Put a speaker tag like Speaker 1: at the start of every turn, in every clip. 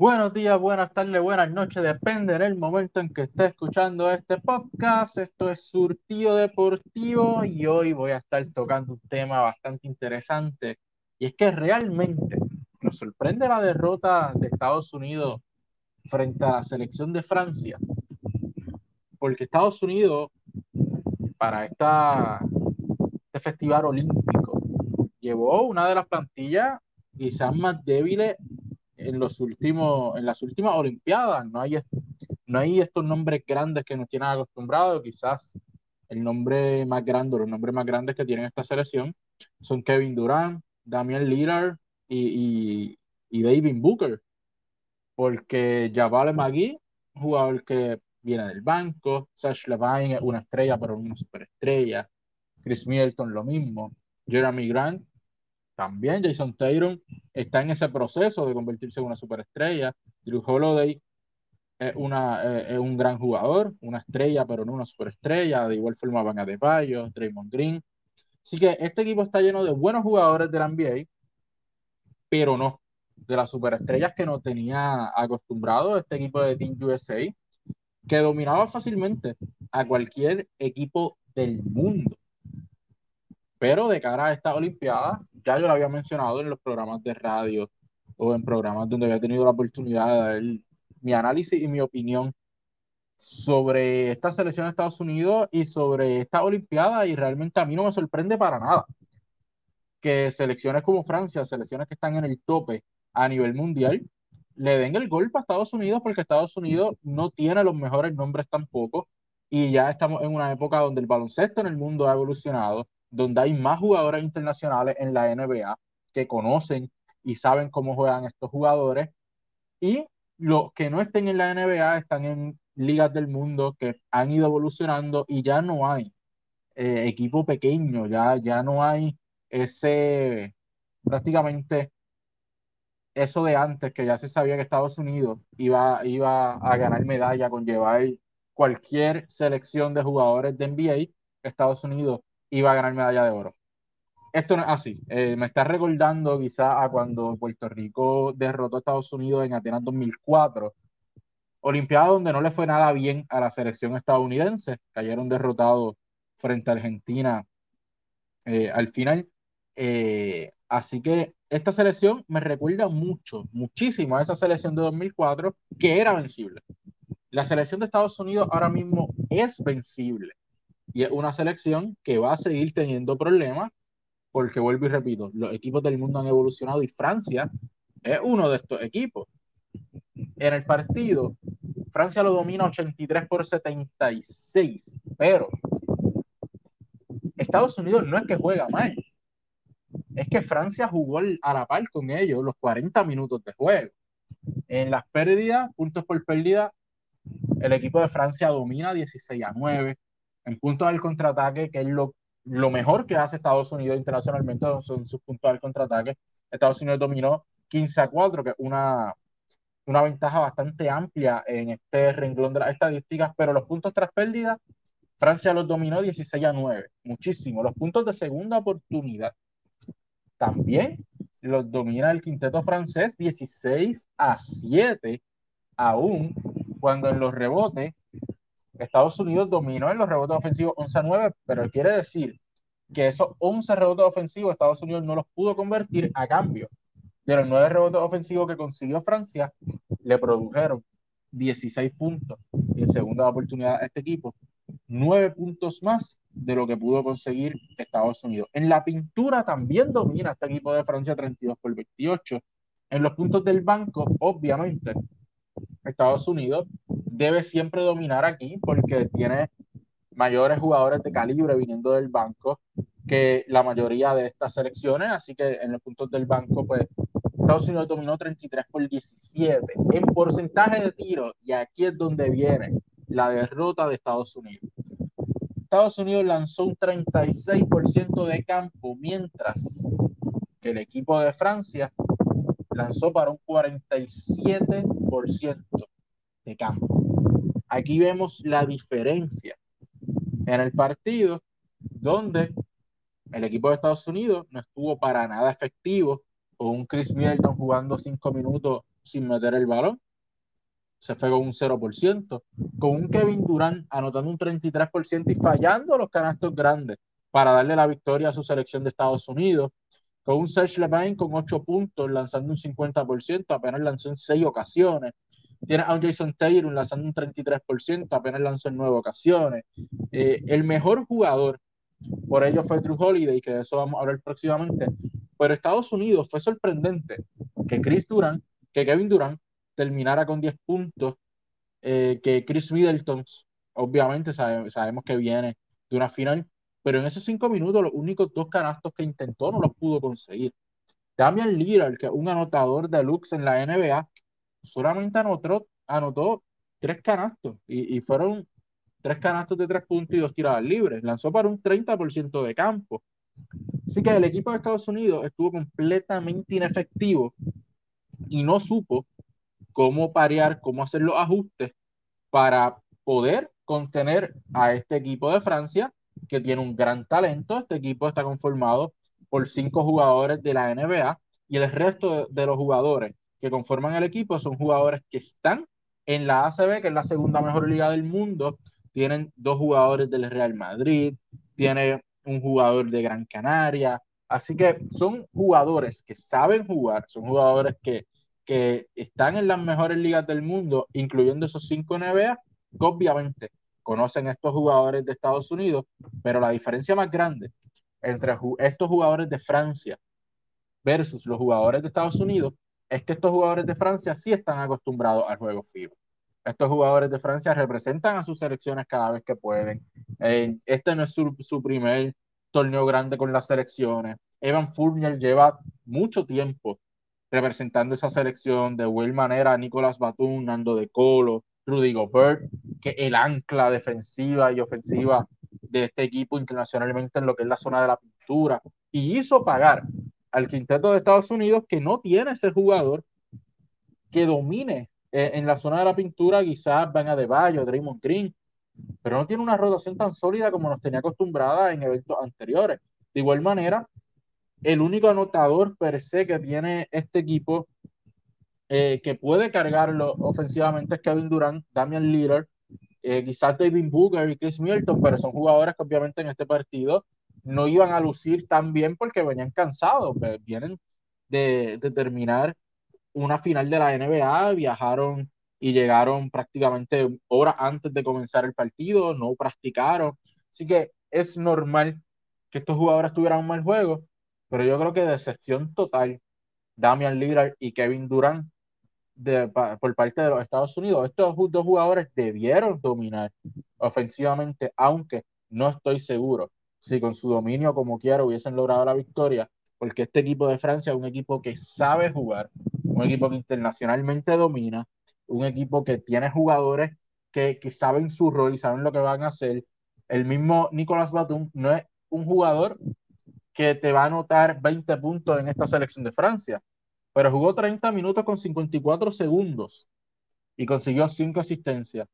Speaker 1: Buenos días, buenas tardes, buenas noches, depende del momento en que esté escuchando este podcast. Esto es Surtido Deportivo y hoy voy a estar tocando un tema bastante interesante y es que realmente nos sorprende la derrota de Estados Unidos frente a la selección de Francia, porque Estados Unidos para esta, este festival olímpico llevó una de las plantillas quizás más débiles en, los últimos, en las últimas Olimpiadas. No hay, no hay estos nombres grandes que nos tienen acostumbrados. Quizás el nombre más grande, los nombres más grandes que tienen esta selección son Kevin Durant, Damian Lillard y, y, David Booker. Porque Jabal Magui, jugador que viene del banco, Sash Levine es una estrella, pero una superestrella. Chris Middleton lo mismo. Jeremy Grant también Jason Tatum está en ese proceso de convertirse en una superestrella. Drew Holiday es, una, eh, es un gran jugador, una estrella, pero no una superestrella. De igual forma van a Depayo, Draymond Green. Así que este equipo está lleno de buenos jugadores de la NBA, pero no de las superestrellas que no tenía acostumbrado este equipo de Team USA, que dominaba fácilmente a cualquier equipo del mundo. Pero de cara a esta Olimpiada, ya yo lo había mencionado en los programas de radio o en programas donde había tenido la oportunidad de dar mi análisis y mi opinión sobre esta selección de Estados Unidos y sobre esta Olimpiada y realmente a mí no me sorprende para nada que selecciones como Francia, selecciones que están en el tope a nivel mundial, le den el golpe a Estados Unidos porque Estados Unidos no tiene los mejores nombres tampoco y ya estamos en una época donde el baloncesto en el mundo ha evolucionado, donde hay más jugadores internacionales en la NBA que conocen y saben cómo juegan estos jugadores. Y los que no estén en la NBA están en ligas del mundo que han ido evolucionando y ya no hay eh, equipo pequeño, ya, ya no hay ese prácticamente eso de antes, que ya se sabía que Estados Unidos iba, iba a ganar medalla con llevar cualquier selección de jugadores de NBA, Estados Unidos iba a ganar medalla de oro. Esto no es así. Eh, me está recordando quizá a cuando Puerto Rico derrotó a Estados Unidos en Atenas 2004. Olimpiada donde no le fue nada bien a la selección estadounidense. Cayeron derrotados frente a Argentina eh, al final. Eh, así que esta selección me recuerda mucho, muchísimo a esa selección de 2004 que era vencible. La selección de Estados Unidos ahora mismo es vencible y es una selección que va a seguir teniendo problemas porque vuelvo y repito, los equipos del mundo han evolucionado y Francia es uno de estos equipos. En el partido, Francia lo domina 83 por 76, pero Estados Unidos no es que juega mal, es que Francia jugó a la par con ellos los 40 minutos de juego. En las pérdidas, puntos por pérdida, el equipo de Francia domina 16 a 9, en puntos del contraataque, que es lo, lo mejor que hace Estados Unidos internacionalmente, son sus puntos del contraataque. Estados Unidos dominó 15 a 4, que es una, una ventaja bastante amplia en este renglón de las estadísticas, pero los puntos tras pérdida, Francia los dominó 16 a 9, muchísimo. Los puntos de segunda oportunidad también los domina el quinteto francés 16 a 7, aún cuando en los rebotes Estados Unidos dominó en los rebotes ofensivos 11 a 9, pero quiere decir que esos 11 rebotes ofensivos Estados Unidos no los pudo convertir a cambio de los 9 rebotes ofensivos que consiguió Francia, le produjeron 16 puntos en segunda oportunidad a este equipo, 9 puntos más de lo que pudo conseguir Estados Unidos. En la pintura también domina este equipo de Francia 32 por 28. En los puntos del banco, obviamente, Estados Unidos debe siempre dominar aquí porque tiene mayores jugadores de calibre viniendo del banco que la mayoría de estas selecciones, así que en los puntos del banco, pues Estados Unidos dominó 33 por 17 en porcentaje de tiro, y aquí es donde viene la derrota de Estados Unidos. Estados Unidos lanzó un 36% de campo, mientras que el equipo de Francia lanzó para un 47% de campo. Aquí vemos la diferencia en el partido donde el equipo de Estados Unidos no estuvo para nada efectivo, con un Chris Middleton jugando cinco minutos sin meter el balón. Se fue con un 0%. Con un Kevin Durant anotando un 33% y fallando los canastos grandes para darle la victoria a su selección de Estados Unidos. Con un Serge Levine con 8 puntos, lanzando un 50%, apenas lanzó en 6 ocasiones. Tiene a un Jason Taylor lanzando un 33%, apenas lanzó en 9 ocasiones. Eh, el mejor jugador por ello fue True Holiday, que de eso vamos a hablar próximamente. Pero Estados Unidos fue sorprendente que Chris Durant, que Kevin Durant terminara con 10 puntos, eh, que Chris Middleton, obviamente sabemos que viene de una final, pero en esos 5 minutos los únicos dos canastos que intentó no los pudo conseguir. Damian Lillard, que es un anotador de lux en la NBA, solamente anotó, anotó tres canastos y, y fueron tres canastos de tres puntos y dos tiradas libres. Lanzó para un 30% de campo. Así que el equipo de Estados Unidos estuvo completamente inefectivo y no supo cómo parear, cómo hacer los ajustes para poder contener a este equipo de Francia, que tiene un gran talento. Este equipo está conformado por cinco jugadores de la NBA y el resto de, los jugadores que conforman el equipo son jugadores que están en la ACB, que es la segunda mejor liga del mundo, tienen dos jugadores del Real Madrid, tiene un jugador de Gran Canaria, así que son jugadores que saben jugar, son jugadores que, que están en las mejores ligas del mundo, incluyendo esos cinco NBA, obviamente conocen estos jugadores de Estados Unidos, pero la diferencia más grande entre estos jugadores de Francia versus los jugadores de Estados Unidos es que estos jugadores de Francia sí están acostumbrados al juego FIBA. Estos jugadores de Francia representan a sus selecciones cada vez que pueden. Este no es su, primer torneo grande con las selecciones. Evan Fournier lleva mucho tiempo representando esa selección de Will Manera, Nicolás Batum, Nando De Colo, Rudy Gobert, que el ancla defensiva y ofensiva de este equipo internacionalmente en lo que es la zona de la pintura, y hizo pagar al quinteto de Estados Unidos que no tiene ese jugador que domine eh, en la zona de la pintura quizás Van Adebayo, Draymond Green, pero no tiene una rotación tan sólida como nos tenía acostumbrada en eventos anteriores. De igual manera, el único anotador per se que tiene este equipo eh, que puede cargarlo ofensivamente es Kevin Durant, Damian Lillard, eh, quizás David Booker y Chris Milton, pero son jugadores que obviamente en este partido no iban a lucir tan bien porque venían cansados, pues, vienen de, de terminar una final de la NBA, viajaron y llegaron prácticamente horas antes de comenzar el partido, no practicaron. Así que es normal que estos jugadores tuvieran un mal juego, pero yo creo que de excepción total, Damian Lillard y Kevin Durant de, por parte de los Estados Unidos, estos dos jugadores debieron dominar ofensivamente, aunque no estoy seguro si con su dominio como quiera hubiesen logrado la victoria, porque este equipo de Francia es un equipo que sabe jugar, un equipo que internacionalmente domina, un equipo que tiene jugadores que, que saben su rol y saben lo que van a hacer. El mismo Nicolás Batum no es un jugador que te va a anotar 20 puntos en esta selección de Francia, pero jugó 30 minutos con 54 segundos y consiguió 5 asistencias,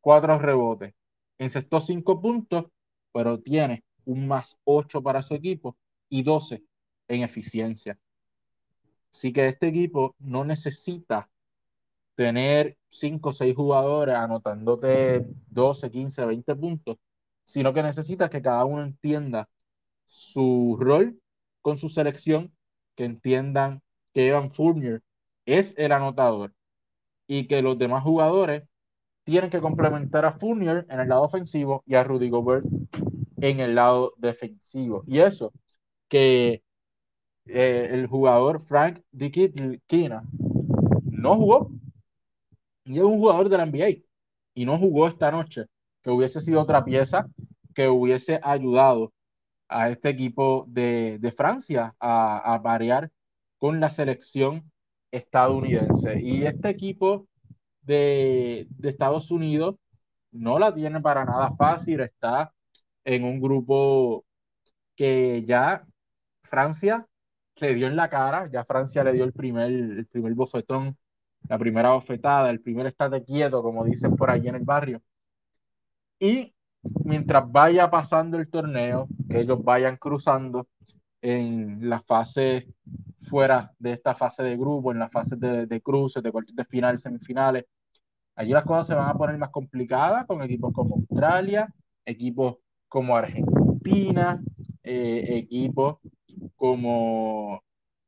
Speaker 1: 4 rebotes, encestó 5 puntos, pero tiene un más 8 para su equipo y 12 en eficiencia. Así que este equipo no necesita tener 5 o 6 jugadores anotándote 12, 15, 20 puntos, sino que necesita que cada uno entienda su rol con su selección, que entiendan que Evan Fournier es el anotador y que los demás jugadores tienen que complementar a Fournier en el lado ofensivo y a Rudy Gobert en el lado defensivo. Y eso, que eh, el jugador Frank Dikina no jugó. Y es un jugador de la NBA. Y no jugó esta noche. Que hubiese sido otra pieza que hubiese ayudado a este equipo de, de Francia a variar con la selección estadounidense. Y este equipo de, de Estados Unidos no la tiene para nada fácil. Está en un grupo que ya Francia le dio en la cara, ya Francia le dio el primer, el primer bofetón, la primera bofetada, el primer estate quieto, como dicen por ahí en el barrio. Y mientras vaya pasando el torneo, que ellos vayan cruzando en la fase fuera de esta fase de grupo, en las fases de, de cruces, de cuartos de final, semifinales. Allí las cosas se van a poner más complicadas con equipos como Australia, equipos como Argentina, eh, equipos como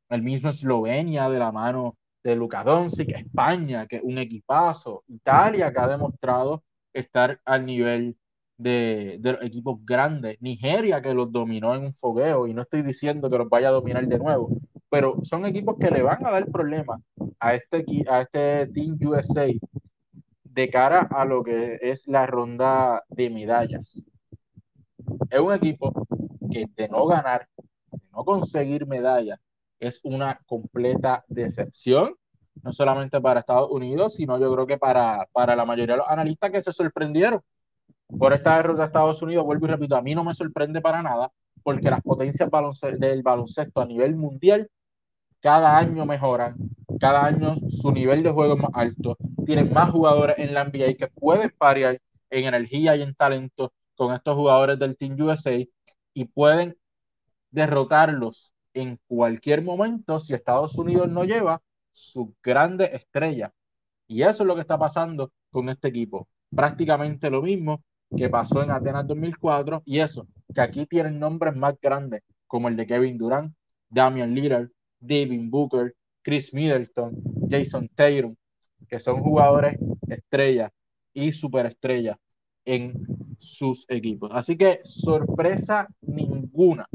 Speaker 1: el mismo Eslovenia de la mano de Luka Doncic, España, que es un equipazo, Italia, que ha demostrado estar al nivel de, de, equipos grandes, Nigeria, que los dominó en un fogueo, y no estoy diciendo que los vaya a dominar de nuevo, pero son equipos que le van a dar problemas a este, a este Team USA de cara a lo que es la ronda de medallas. Es un equipo que de no ganar, de no conseguir medallas, es una completa decepción, no solamente para Estados Unidos, sino yo creo que para, para la mayoría de los analistas que se sorprendieron por esta derrota de Estados Unidos. Vuelvo y repito, a mí no me sorprende para nada, porque las potencias del baloncesto a nivel mundial cada año mejoran, cada año su nivel de juego es más alto, tienen más jugadores en la NBA que pueden parear en energía y en talento con estos jugadores del Team USA y pueden derrotarlos en cualquier momento si Estados Unidos no lleva su grande estrella. Y eso es lo que está pasando con este equipo. Prácticamente lo mismo que pasó en Atenas 2004 y eso, que aquí tienen nombres más grandes como el de Kevin Durant, Damian Lillard, David Booker, Chris Middleton, Jason Tatum, que son jugadores estrellas y superestrellas en sus equipos. Así que sorpresa ninguna.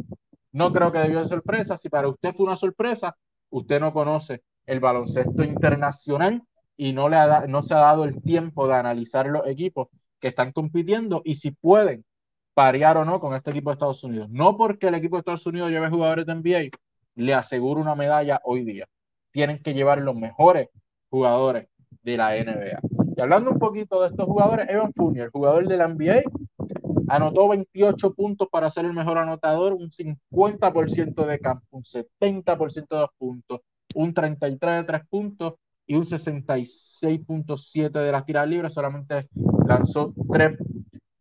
Speaker 1: No creo que debió de sorpresa. Si para usted fue una sorpresa, usted no conoce el baloncesto internacional y no, le ha, no se ha dado el tiempo de analizar los equipos que están compitiendo y si pueden parear o no con este equipo de Estados Unidos. No porque el equipo de Estados Unidos lleve jugadores de NBA, le aseguro una medalla hoy día. Tienen que llevar los mejores jugadores de la NBA. Y hablando un poquito de estos jugadores, Evan Fournier, jugador de la NBA, anotó 28 puntos para ser el mejor anotador, un 50% de campo, un 70% de dos puntos, un 33 de tres puntos y un 66.7 de las tiras libres. Solamente lanzó tres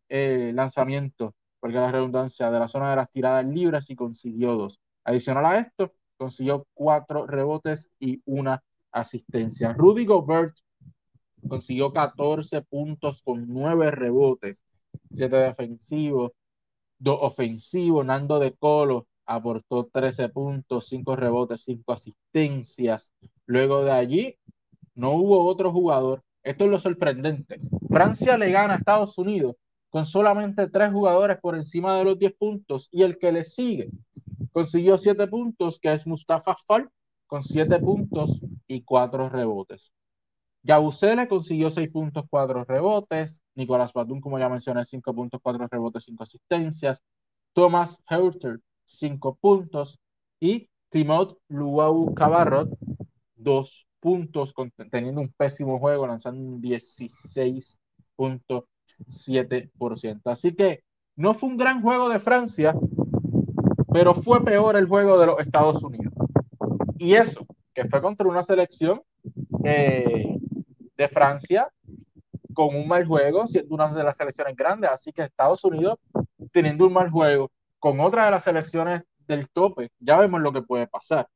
Speaker 1: eh, lanzamientos, porque la redundancia, de la zona de las tiradas libres y consiguió dos. Adicional a esto, consiguió cuatro rebotes y una asistencia. Rudy Gobert consiguió 14 puntos con nueve rebotes, siete defensivos, dos ofensivos. Nando de Colo aportó 13 puntos, cinco rebotes, cinco asistencias. Luego de allí, no hubo otro jugador. Esto es lo sorprendente. Francia le gana a Estados Unidos con solamente tres jugadores por encima de los 10 puntos y el que le sigue consiguió siete puntos, que es Mustafa Fall, con siete puntos y cuatro rebotes. Yabusele consiguió seis puntos, cuatro rebotes. Nicolás Batum, como ya mencioné, cinco puntos, cuatro rebotes, cinco asistencias. Thomas Hurter, cinco puntos. Y Timot Luau Cabarrot, dos puntos, teniendo un pésimo juego, lanzando un 16.7%. Así que no fue un gran juego de Francia, pero fue peor el juego de los Estados Unidos. Y eso, que fue contra una selección eh, de Francia con un mal juego, siendo una de las selecciones grandes. Así que Estados Unidos, teniendo un mal juego con otra de las selecciones del tope, ya vemos lo que puede pasar.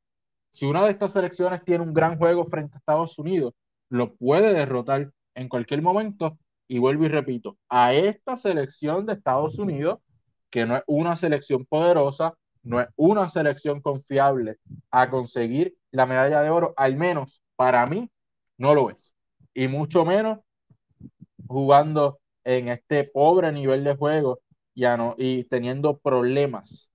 Speaker 1: Si una de estas selecciones tiene un gran juego frente a Estados Unidos, lo puede derrotar en cualquier momento. Y vuelvo y repito, a esta selección de Estados Unidos, que no es una selección poderosa, no es una selección confiable a conseguir la medalla de oro, al menos para mí no lo es. Y mucho menos jugando en este pobre nivel de juego y, y teniendo problemas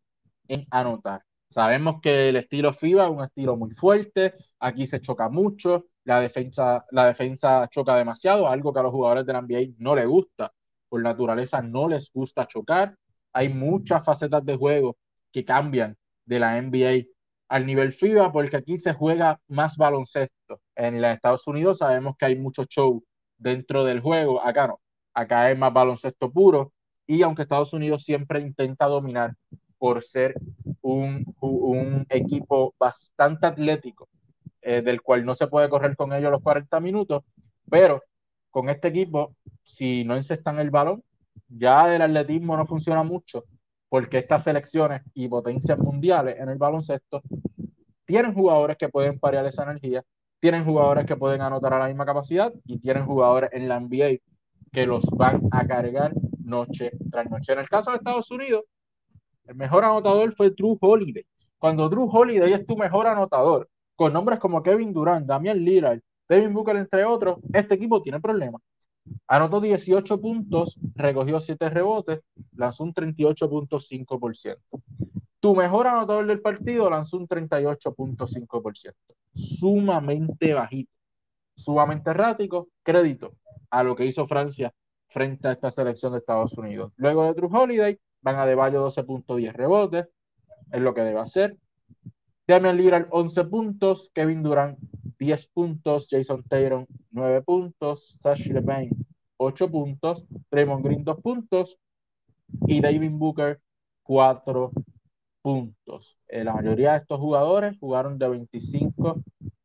Speaker 1: en anotar. Sabemos que el estilo FIBA es un estilo muy fuerte, aquí se choca mucho, la defensa, la defensa choca demasiado, algo que a los jugadores de la NBA no les gusta, por naturaleza no les gusta chocar. Hay muchas facetas de juego que cambian de la NBA al nivel FIBA, porque aquí se juega más baloncesto. En los Estados Unidos sabemos que hay mucho show dentro del juego, acá no, acá es más baloncesto puro, y aunque Estados Unidos siempre intenta dominar por ser un, un equipo bastante atlético, eh, del cual no se puede correr con ellos los 40 minutos, pero con este equipo, si no encestan el balón, ya el atletismo no funciona mucho porque estas selecciones y potencias mundiales en el baloncesto tienen jugadores que pueden parear esa energía, tienen jugadores que pueden anotar a la misma capacidad y tienen jugadores en la NBA que los van a cargar noche tras noche. En el caso de Estados Unidos, el mejor anotador fue Drew Holiday. Cuando Drew Holiday es tu mejor anotador, con nombres como Kevin Durant, Damian Lillard, Devin Booker, entre otros, este equipo tiene problemas. Anotó 18 puntos, recogió 7 rebotes, lanzó un 38.5%. Tu mejor anotador del partido lanzó un 38.5%. Sumamente bajito, sumamente errático. Crédito a lo que hizo Francia frente a esta selección de Estados Unidos. Luego de Drew Holiday, van a De 12.10 rebotes, es lo que debe hacer. Damian Lillard 11 puntos, Kevin Durant 10 puntos, Jason Taylor 9 puntos, Sash Levine 8 puntos, Raymond Green 2 puntos y David Booker 4 puntos. Eh, la mayoría de estos jugadores jugaron de 25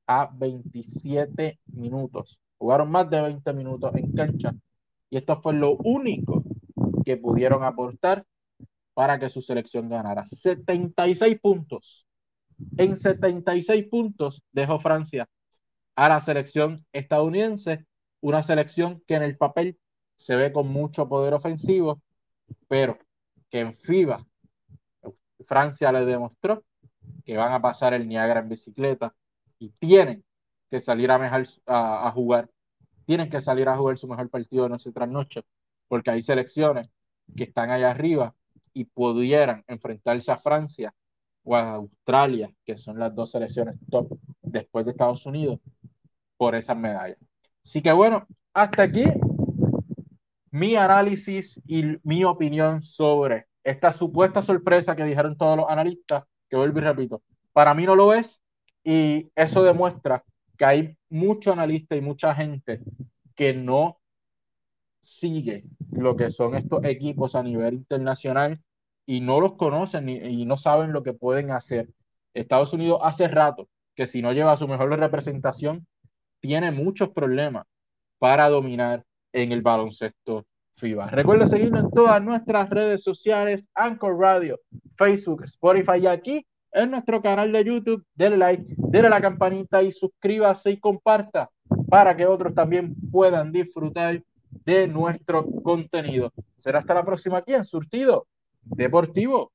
Speaker 1: a 27 minutos. Jugaron más de 20 minutos en cancha y esto fue lo único que pudieron aportar para que su selección ganara. 76 puntos en 76 puntos dejó Francia a la selección estadounidense, una selección que en el papel se ve con mucho poder ofensivo, pero que en FIBA Francia le demostró que van a pasar el Niagara en bicicleta y tienen que salir a, jugar, tienen que salir a jugar su mejor partido de noche tras noche, porque hay selecciones que están allá arriba y pudieran enfrentarse a Francia o a Australia, que son las dos selecciones top después de Estados Unidos, por esas medallas. Así que bueno, hasta aquí mi análisis y mi opinión sobre esta supuesta sorpresa que dijeron todos los analistas, que vuelvo y repito, para mí no lo es, y eso demuestra que hay mucho analista y mucha gente que no sigue lo que son estos equipos a nivel internacional y no los conocen y no saben lo que pueden hacer. Estados Unidos hace rato que si no lleva su mejor representación, tiene muchos problemas para dominar en el baloncesto FIBA. Recuerda seguirnos en todas nuestras redes sociales, Anchor Radio, Facebook, Spotify y aquí en nuestro canal de YouTube. Denle like, denle a la campanita y suscríbase y comparta para que otros también puedan disfrutar de nuestro contenido. Será hasta la próxima aquí en Surtido deportivo.